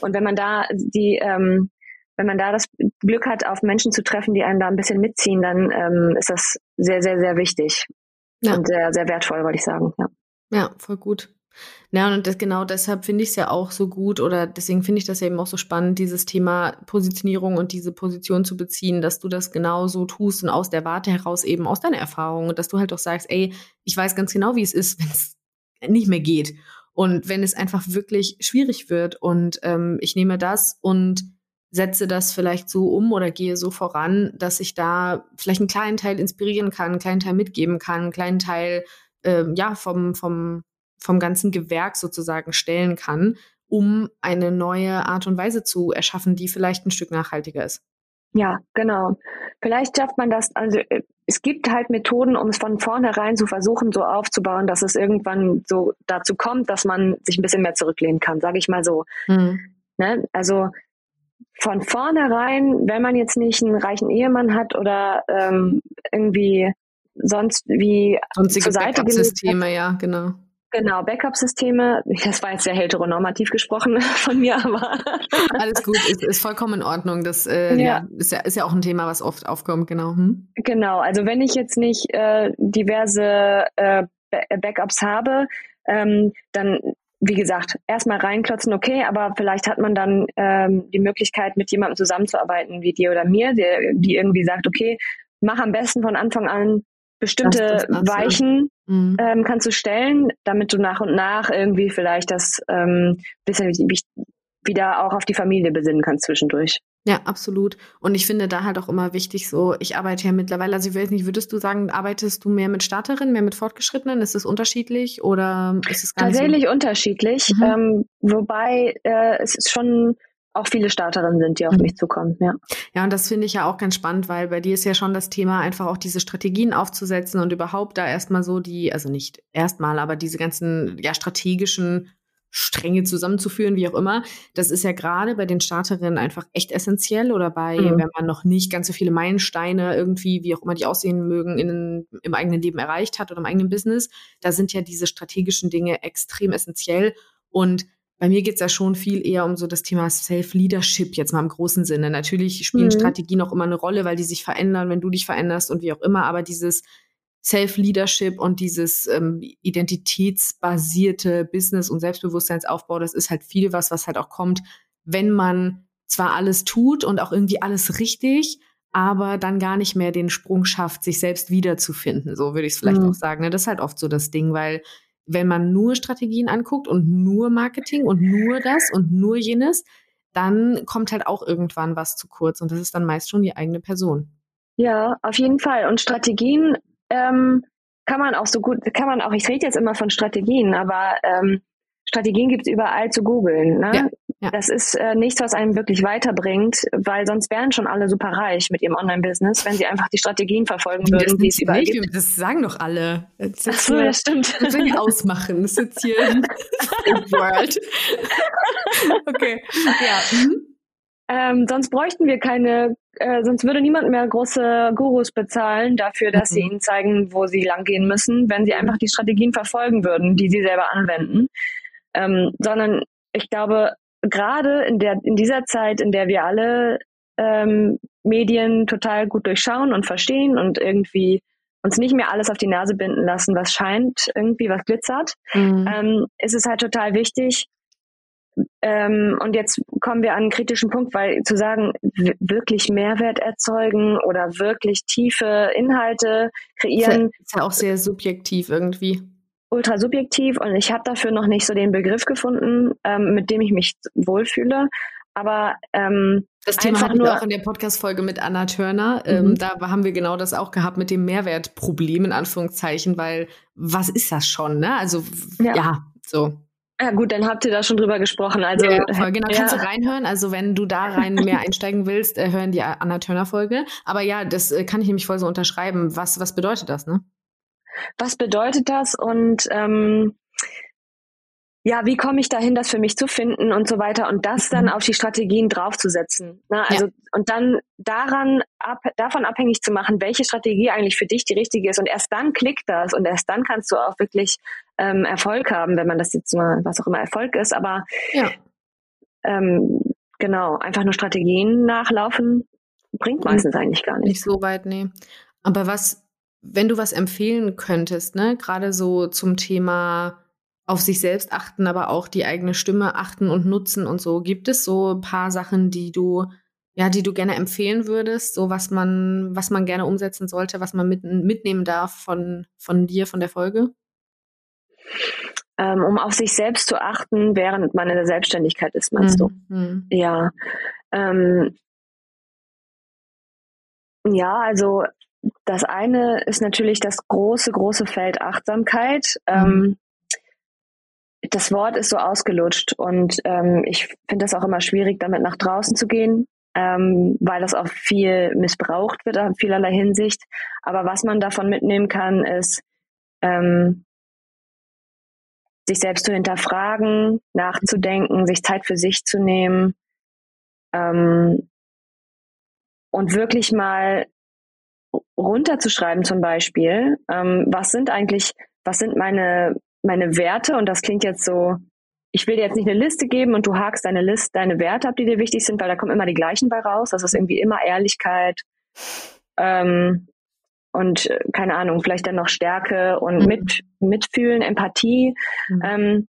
Und wenn man da die, ähm, wenn man da das Glück hat, auf Menschen zu treffen, die einen da ein bisschen mitziehen, dann ähm, ist das sehr, sehr, sehr wichtig ja. und sehr, sehr wertvoll, wollte ich sagen. Ja, ja voll gut. Ja, und das, genau deshalb finde ich es ja auch so gut oder deswegen finde ich das ja eben auch so spannend, dieses Thema Positionierung und diese Position zu beziehen, dass du das genau so tust und aus der Warte heraus eben aus deiner Erfahrung und dass du halt auch sagst, ey, ich weiß ganz genau, wie es ist, wenn es nicht mehr geht und wenn es einfach wirklich schwierig wird und ähm, ich nehme das und setze das vielleicht so um oder gehe so voran, dass ich da vielleicht einen kleinen Teil inspirieren kann, einen kleinen Teil mitgeben kann, einen kleinen Teil äh, ja vom vom vom ganzen Gewerk sozusagen stellen kann, um eine neue Art und Weise zu erschaffen, die vielleicht ein Stück nachhaltiger ist. Ja, genau. Vielleicht schafft man das, also äh, es gibt halt Methoden, um es von vornherein zu versuchen, so aufzubauen, dass es irgendwann so dazu kommt, dass man sich ein bisschen mehr zurücklehnen kann, sage ich mal so. Mhm. Ne? Also von vornherein, wenn man jetzt nicht einen reichen Ehemann hat oder ähm, irgendwie sonst wie sonstige Backup-Systeme, ja, genau. Genau, Backup-Systeme. Das war jetzt sehr heteronormativ gesprochen von mir, aber alles gut, ist, ist vollkommen in Ordnung. Das äh, ja. ist, ja, ist ja auch ein Thema, was oft aufkommt, genau. Hm? Genau, also wenn ich jetzt nicht äh, diverse äh, Backups habe, ähm, dann wie gesagt, erstmal reinklotzen, okay, aber vielleicht hat man dann ähm, die Möglichkeit, mit jemandem zusammenzuarbeiten, wie dir oder mir, der, die irgendwie sagt, okay, mach am besten von Anfang an bestimmte Weichen mhm. ähm, kannst du stellen, damit du nach und nach irgendwie vielleicht das ähm, bisschen wieder auch auf die Familie besinnen kannst zwischendurch. Ja, absolut. Und ich finde da halt auch immer wichtig, so, ich arbeite ja mittlerweile, also ich weiß nicht, würdest du sagen, arbeitest du mehr mit Starterinnen, mehr mit Fortgeschrittenen? Ist es unterschiedlich oder ist es gar Tatsächlich so? unterschiedlich, mhm. ähm, wobei äh, es ist schon auch viele Starterinnen sind, die auf mhm. mich zukommen, ja. Ja, und das finde ich ja auch ganz spannend, weil bei dir ist ja schon das Thema, einfach auch diese Strategien aufzusetzen und überhaupt da erstmal so die, also nicht erstmal, aber diese ganzen ja strategischen Stränge zusammenzuführen, wie auch immer. Das ist ja gerade bei den Starterinnen einfach echt essentiell oder bei, mhm. wenn man noch nicht ganz so viele Meilensteine irgendwie, wie auch immer die aussehen mögen, in, im eigenen Leben erreicht hat oder im eigenen Business. Da sind ja diese strategischen Dinge extrem essentiell und bei mir geht es ja schon viel eher um so das Thema Self-Leadership, jetzt mal im großen Sinne. Natürlich spielen mhm. Strategien auch immer eine Rolle, weil die sich verändern, wenn du dich veränderst und wie auch immer, aber dieses Self-Leadership und dieses ähm, identitätsbasierte Business- und Selbstbewusstseinsaufbau, das ist halt viel was, was halt auch kommt, wenn man zwar alles tut und auch irgendwie alles richtig, aber dann gar nicht mehr den Sprung schafft, sich selbst wiederzufinden. So würde ich es vielleicht mhm. auch sagen. Ne? Das ist halt oft so das Ding, weil wenn man nur Strategien anguckt und nur Marketing und nur das und nur jenes, dann kommt halt auch irgendwann was zu kurz und das ist dann meist schon die eigene Person. Ja, auf jeden Fall. Und Strategien ähm, kann man auch so gut, kann man auch, ich rede jetzt immer von Strategien, aber ähm, Strategien gibt es überall zu googeln. Ne? Ja, ja. Das ist äh, nichts, was einen wirklich weiterbringt, weil sonst wären schon alle super reich mit ihrem Online-Business, wenn sie einfach die Strategien verfolgen das würden, die es überall nicht, gibt. Das sagen doch alle. Das Ach so, das stimmt. Das will ich ausmachen. Das ist jetzt hier World. okay, ja. Mhm. Ähm, sonst bräuchten wir keine, äh, sonst würde niemand mehr große Gurus bezahlen dafür, dass mhm. sie ihnen zeigen, wo sie langgehen müssen, wenn sie einfach die Strategien verfolgen würden, die sie selber anwenden. Ähm, sondern ich glaube, gerade in der in dieser Zeit, in der wir alle ähm, Medien total gut durchschauen und verstehen und irgendwie uns nicht mehr alles auf die Nase binden lassen, was scheint, irgendwie was glitzert, mhm. ähm, ist es halt total wichtig. Ähm, und jetzt kommen wir an einen kritischen Punkt, weil zu sagen, wirklich Mehrwert erzeugen oder wirklich tiefe Inhalte kreieren. Ist ja auch sehr subjektiv irgendwie. Ultra subjektiv und ich habe dafür noch nicht so den Begriff gefunden, ähm, mit dem ich mich wohlfühle. Aber ähm, das Thema hatten wir auch in der Podcast-Folge mit Anna Turner. Ähm, mhm. Ähm, da haben wir genau das auch gehabt mit dem Mehrwertproblem in Anführungszeichen, weil was ist das schon, ne? Also ja, ja so. Ja gut, dann habt ihr da schon drüber gesprochen. Also ja, genau, ja. kannst du reinhören. Also wenn du da rein mehr einsteigen willst, äh, hören die Anna Turner Folge. Aber ja, das äh, kann ich nämlich voll so unterschreiben. Was was bedeutet das, ne? Was bedeutet das? Und ähm, ja, wie komme ich dahin, das für mich zu finden und so weiter und das dann mhm. auf die Strategien draufzusetzen. Ne? Also ja. und dann daran ab, davon abhängig zu machen, welche Strategie eigentlich für dich die richtige ist und erst dann klickt das und erst dann kannst du auch wirklich ähm, Erfolg haben, wenn man das jetzt mal was auch immer Erfolg ist. Aber ja. ähm, genau einfach nur Strategien nachlaufen bringt meistens eigentlich gar nichts. Nicht so weit, nee. Aber was, wenn du was empfehlen könntest, ne, gerade so zum Thema auf sich selbst achten, aber auch die eigene Stimme achten und nutzen und so. Gibt es so ein paar Sachen, die du, ja, die du gerne empfehlen würdest, so was man, was man gerne umsetzen sollte, was man mit, mitnehmen darf von, von dir, von der Folge? Ähm, um auf sich selbst zu achten, während man in der Selbstständigkeit ist, meinst mhm. du? Ja. Ähm, ja, also das eine ist natürlich das große, große Feld Achtsamkeit. Mhm. Ähm, das Wort ist so ausgelutscht und ähm, ich finde das auch immer schwierig, damit nach draußen zu gehen, ähm, weil das auch viel missbraucht wird in vielerlei Hinsicht. Aber was man davon mitnehmen kann, ist, ähm, sich selbst zu hinterfragen, nachzudenken, sich Zeit für sich zu nehmen ähm, und wirklich mal runterzuschreiben zum Beispiel, ähm, was sind eigentlich, was sind meine meine Werte und das klingt jetzt so, ich will dir jetzt nicht eine Liste geben und du hakst deine Liste, deine Werte ab, die dir wichtig sind, weil da kommen immer die gleichen bei raus. Das ist irgendwie immer Ehrlichkeit ähm, und äh, keine Ahnung, vielleicht dann noch Stärke und mhm. mit, Mitfühlen, Empathie, mhm. ähm,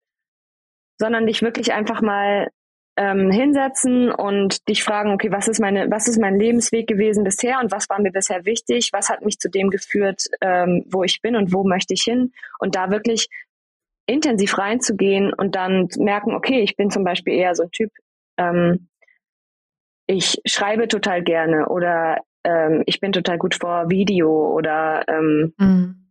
sondern dich wirklich einfach mal ähm, hinsetzen und dich fragen, okay, was ist meine, was ist mein Lebensweg gewesen bisher und was war mir bisher wichtig, was hat mich zu dem geführt, ähm, wo ich bin und wo möchte ich hin und da wirklich intensiv reinzugehen und dann merken, okay, ich bin zum Beispiel eher so ein Typ, ähm, ich schreibe total gerne oder ähm, ich bin total gut vor Video oder ähm, mhm.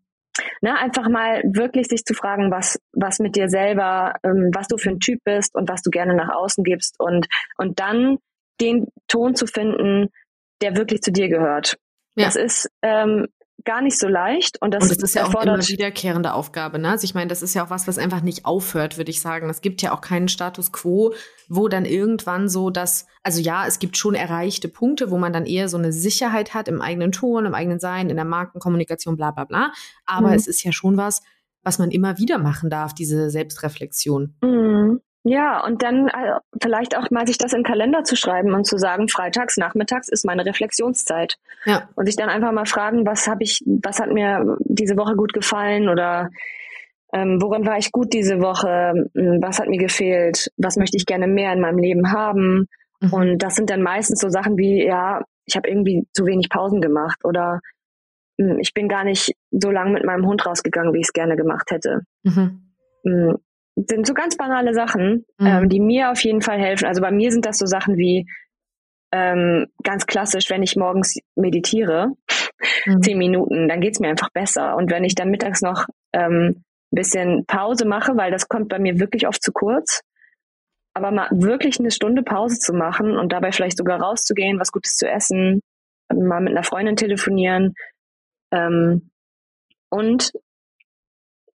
ne, einfach mal wirklich sich zu fragen, was, was mit dir selber, ähm, was du für ein Typ bist und was du gerne nach außen gibst und, und dann den Ton zu finden, der wirklich zu dir gehört. Ja. Das ist ähm, gar nicht so leicht. Und das, und das ist ja auch eine immer wiederkehrende Aufgabe. Ne? Also ich meine, das ist ja auch was, was einfach nicht aufhört, würde ich sagen. Es gibt ja auch keinen Status quo, wo dann irgendwann so das, also ja, es gibt schon erreichte Punkte, wo man dann eher so eine Sicherheit hat im eigenen Ton, im eigenen Sein, in der Markenkommunikation, bla bla bla. Aber mhm. es ist ja schon was, was man immer wieder machen darf, diese Selbstreflexion. Mhm. Ja, und dann äh, vielleicht auch mal sich das in den Kalender zu schreiben und zu sagen, freitags, nachmittags ist meine Reflexionszeit. Ja. Und sich dann einfach mal fragen, was habe ich, was hat mir diese Woche gut gefallen oder ähm, worin war ich gut diese Woche, hm, was hat mir gefehlt, was möchte ich gerne mehr in meinem Leben haben. Mhm. Und das sind dann meistens so Sachen wie, ja, ich habe irgendwie zu wenig Pausen gemacht oder hm, ich bin gar nicht so lange mit meinem Hund rausgegangen, wie ich es gerne gemacht hätte. Mhm. Sind so ganz banale Sachen, mhm. ähm, die mir auf jeden Fall helfen. Also bei mir sind das so Sachen wie ähm, ganz klassisch, wenn ich morgens meditiere, mhm. zehn Minuten, dann geht's mir einfach besser. Und wenn ich dann mittags noch ähm, ein bisschen Pause mache, weil das kommt bei mir wirklich oft zu kurz, aber mal wirklich eine Stunde Pause zu machen und dabei vielleicht sogar rauszugehen, was Gutes zu essen, mal mit einer Freundin telefonieren ähm, und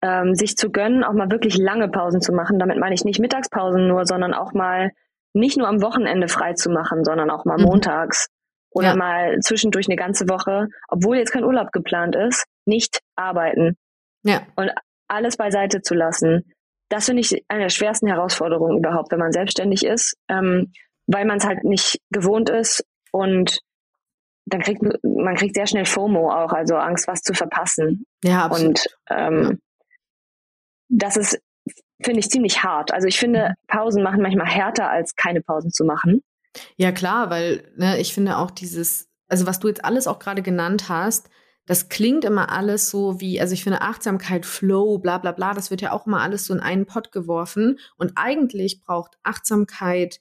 ähm, sich zu gönnen, auch mal wirklich lange Pausen zu machen. Damit meine ich nicht Mittagspausen nur, sondern auch mal nicht nur am Wochenende frei zu machen, sondern auch mal mhm. montags oder ja. mal zwischendurch eine ganze Woche, obwohl jetzt kein Urlaub geplant ist, nicht arbeiten. Ja. Und alles beiseite zu lassen. Das finde ich eine der schwersten Herausforderungen überhaupt, wenn man selbstständig ist, ähm, weil man es halt nicht gewohnt ist und dann kriegt man kriegt sehr schnell FOMO auch, also Angst, was zu verpassen. Ja, absolut. Und ähm. Das ist, finde ich, ziemlich hart. Also ich finde, mhm. Pausen machen manchmal härter, als keine Pausen zu machen. Ja, klar, weil ne, ich finde auch dieses, also was du jetzt alles auch gerade genannt hast, das klingt immer alles so wie, also ich finde Achtsamkeit, Flow, bla bla bla, das wird ja auch immer alles so in einen Pott geworfen. Und eigentlich braucht Achtsamkeit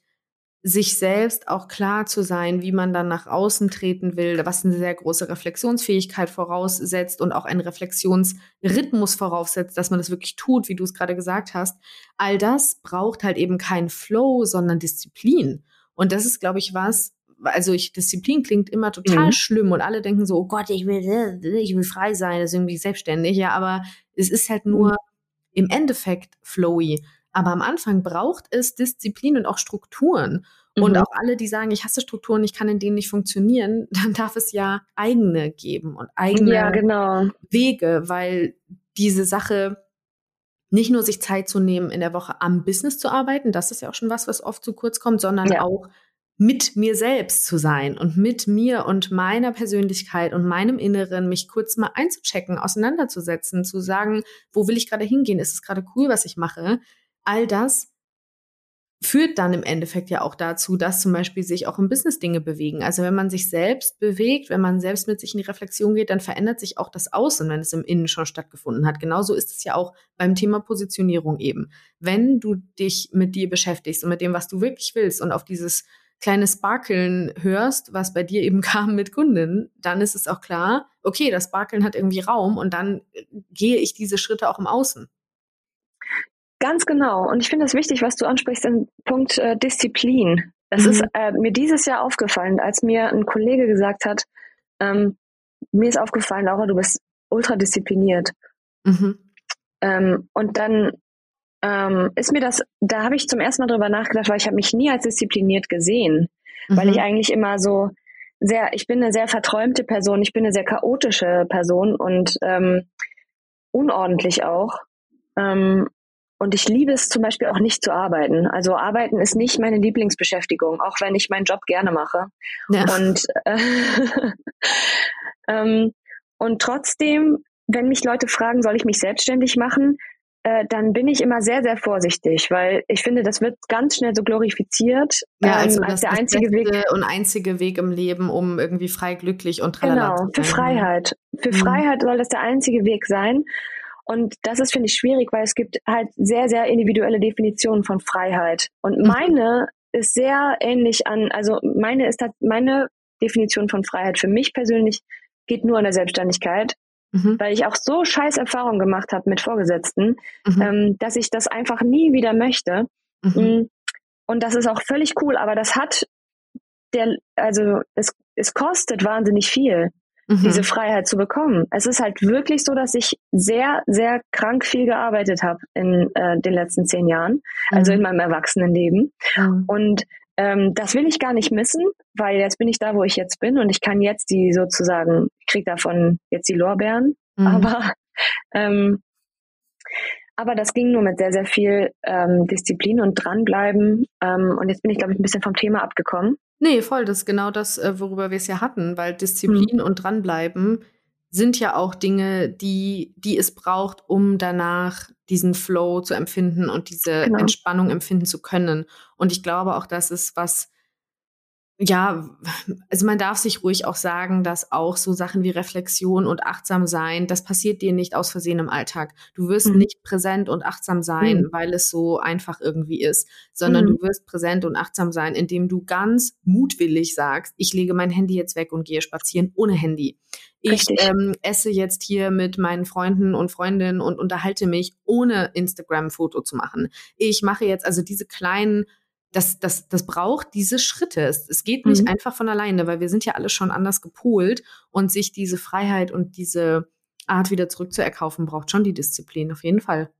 sich selbst auch klar zu sein, wie man dann nach außen treten will, was eine sehr große Reflexionsfähigkeit voraussetzt und auch einen Reflexionsrhythmus voraussetzt, dass man das wirklich tut, wie du es gerade gesagt hast. All das braucht halt eben kein Flow, sondern Disziplin. Und das ist, glaube ich, was, also ich, Disziplin klingt immer total mhm. schlimm und alle denken so, oh Gott, ich will, ich will frei sein, das ist irgendwie selbstständig, ja, aber es ist halt nur mhm. im Endeffekt flowy. Aber am Anfang braucht es Disziplin und auch Strukturen. Mhm. Und auch alle, die sagen, ich hasse Strukturen, ich kann in denen nicht funktionieren, dann darf es ja eigene geben und eigene ja, genau. Wege, weil diese Sache nicht nur sich Zeit zu nehmen, in der Woche am Business zu arbeiten, das ist ja auch schon was, was oft zu kurz kommt, sondern ja. auch mit mir selbst zu sein und mit mir und meiner Persönlichkeit und meinem Inneren mich kurz mal einzuchecken, auseinanderzusetzen, zu sagen, wo will ich gerade hingehen? Ist es gerade cool, was ich mache? All das führt dann im Endeffekt ja auch dazu, dass zum Beispiel sich auch im Business Dinge bewegen. Also wenn man sich selbst bewegt, wenn man selbst mit sich in die Reflexion geht, dann verändert sich auch das Außen, wenn es im Innen schon stattgefunden hat. Genauso ist es ja auch beim Thema Positionierung eben. Wenn du dich mit dir beschäftigst und mit dem, was du wirklich willst und auf dieses kleine Sparkeln hörst, was bei dir eben kam mit Kunden, dann ist es auch klar, okay, das Sparkeln hat irgendwie Raum und dann gehe ich diese Schritte auch im Außen. Ganz genau. Und ich finde es wichtig, was du ansprichst, im Punkt äh, Disziplin. Das mhm. ist äh, mir dieses Jahr aufgefallen, als mir ein Kollege gesagt hat, ähm, mir ist aufgefallen, Laura, du bist ultra diszipliniert. Mhm. Ähm, und dann ähm, ist mir das, da habe ich zum ersten Mal drüber nachgedacht, weil ich habe mich nie als diszipliniert gesehen, mhm. weil ich eigentlich immer so sehr, ich bin eine sehr verträumte Person, ich bin eine sehr chaotische Person und ähm, unordentlich auch. Ähm, und ich liebe es zum Beispiel auch nicht zu arbeiten. Also arbeiten ist nicht meine Lieblingsbeschäftigung, auch wenn ich meinen Job gerne mache. Ja. Und, äh, ähm, und trotzdem, wenn mich Leute fragen, soll ich mich selbstständig machen, äh, dann bin ich immer sehr, sehr vorsichtig, weil ich finde, das wird ganz schnell so glorifiziert ja, also ähm, als der einzige Weg und einzige Weg im Leben, um irgendwie frei, glücklich und tralala Genau, für Freiheit. Für mhm. Freiheit soll das der einzige Weg sein. Und das ist, finde ich, schwierig, weil es gibt halt sehr, sehr individuelle Definitionen von Freiheit. Und mhm. meine ist sehr ähnlich an, also meine ist halt, meine Definition von Freiheit für mich persönlich geht nur an der Selbstständigkeit, mhm. weil ich auch so scheiß Erfahrungen gemacht habe mit Vorgesetzten, mhm. ähm, dass ich das einfach nie wieder möchte. Mhm. Mm. Und das ist auch völlig cool, aber das hat der, also es, es kostet wahnsinnig viel mhm. diese Freiheit zu bekommen. Es ist halt wirklich so, dass ich sehr, sehr krank viel gearbeitet habe in äh, den letzten zehn Jahren, also mhm. in meinem Erwachsenenleben. Mhm. Und ähm, das will ich gar nicht missen, weil jetzt bin ich da, wo ich jetzt bin und ich kann jetzt die sozusagen, ich kriege davon jetzt die Lorbeeren, mhm. aber ähm, aber das ging nur mit sehr, sehr viel ähm, Disziplin und dranbleiben. Ähm, und jetzt bin ich, glaube ich, ein bisschen vom Thema abgekommen. Nee, voll, das ist genau das, äh, worüber wir es ja hatten, weil Disziplin mhm. und dranbleiben sind ja auch Dinge, die, die es braucht, um danach diesen Flow zu empfinden und diese genau. Entspannung empfinden zu können. Und ich glaube auch, das ist was, ja, also man darf sich ruhig auch sagen, dass auch so Sachen wie Reflexion und achtsam sein, das passiert dir nicht aus Versehen im Alltag. Du wirst mhm. nicht präsent und achtsam sein, mhm. weil es so einfach irgendwie ist, sondern mhm. du wirst präsent und achtsam sein, indem du ganz mutwillig sagst, ich lege mein Handy jetzt weg und gehe spazieren ohne Handy. Ich ähm, esse jetzt hier mit meinen Freunden und Freundinnen und unterhalte mich, ohne Instagram-Foto zu machen. Ich mache jetzt also diese kleinen das, das, das braucht diese Schritte. Es, es geht nicht mhm. einfach von alleine, weil wir sind ja alle schon anders gepolt und sich diese Freiheit und diese Art wieder zurückzuerkaufen, braucht schon die Disziplin, auf jeden Fall.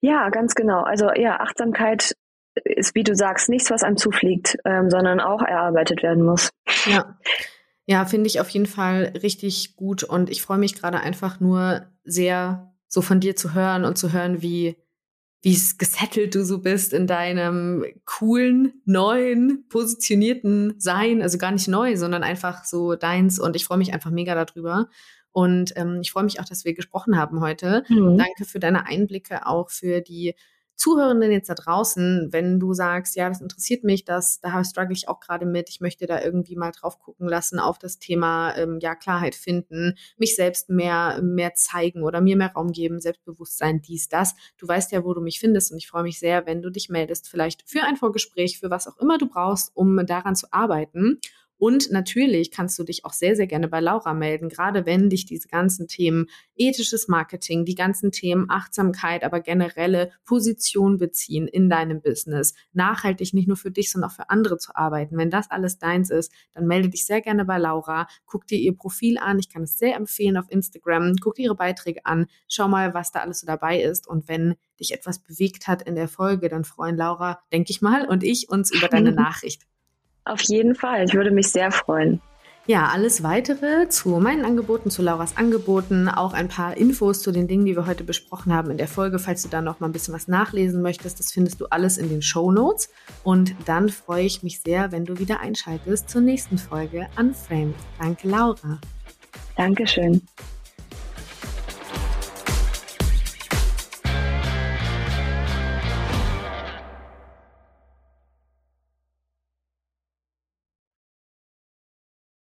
Ja, ganz genau. Also ja, Achtsamkeit ist, wie du sagst, nichts, was einem zufliegt, ähm, sondern auch erarbeitet werden muss. Ja. Ja, finde ich auf jeden Fall richtig gut und ich freue mich gerade einfach nur sehr, so von dir zu hören und zu hören, wie wie gesettelt du so bist in deinem coolen, neuen, positionierten Sein. Also gar nicht neu, sondern einfach so deins. Und ich freue mich einfach mega darüber. Und ähm, ich freue mich auch, dass wir gesprochen haben heute. Mhm. Danke für deine Einblicke, auch für die Zuhörenden jetzt da draußen, wenn du sagst, ja, das interessiert mich, das, da struggle ich auch gerade mit, ich möchte da irgendwie mal drauf gucken lassen auf das Thema, ähm, ja, Klarheit finden, mich selbst mehr, mehr zeigen oder mir mehr Raum geben, Selbstbewusstsein, dies, das. Du weißt ja, wo du mich findest und ich freue mich sehr, wenn du dich meldest, vielleicht für ein Vorgespräch, für was auch immer du brauchst, um daran zu arbeiten. Und natürlich kannst du dich auch sehr, sehr gerne bei Laura melden, gerade wenn dich diese ganzen Themen ethisches Marketing, die ganzen Themen Achtsamkeit, aber generelle Position beziehen in deinem Business, nachhaltig nicht nur für dich, sondern auch für andere zu arbeiten. Wenn das alles deins ist, dann melde dich sehr gerne bei Laura, guck dir ihr Profil an. Ich kann es sehr empfehlen auf Instagram. Guck dir ihre Beiträge an, schau mal, was da alles so dabei ist. Und wenn dich etwas bewegt hat in der Folge, dann freuen Laura, denke ich mal, und ich uns über deine Nachricht. Auf jeden Fall. Ich würde mich sehr freuen. Ja, alles weitere zu meinen Angeboten, zu Lauras Angeboten, auch ein paar Infos zu den Dingen, die wir heute besprochen haben in der Folge. Falls du da noch mal ein bisschen was nachlesen möchtest, das findest du alles in den Show Notes. Und dann freue ich mich sehr, wenn du wieder einschaltest zur nächsten Folge Unframed. Danke, Laura. Dankeschön.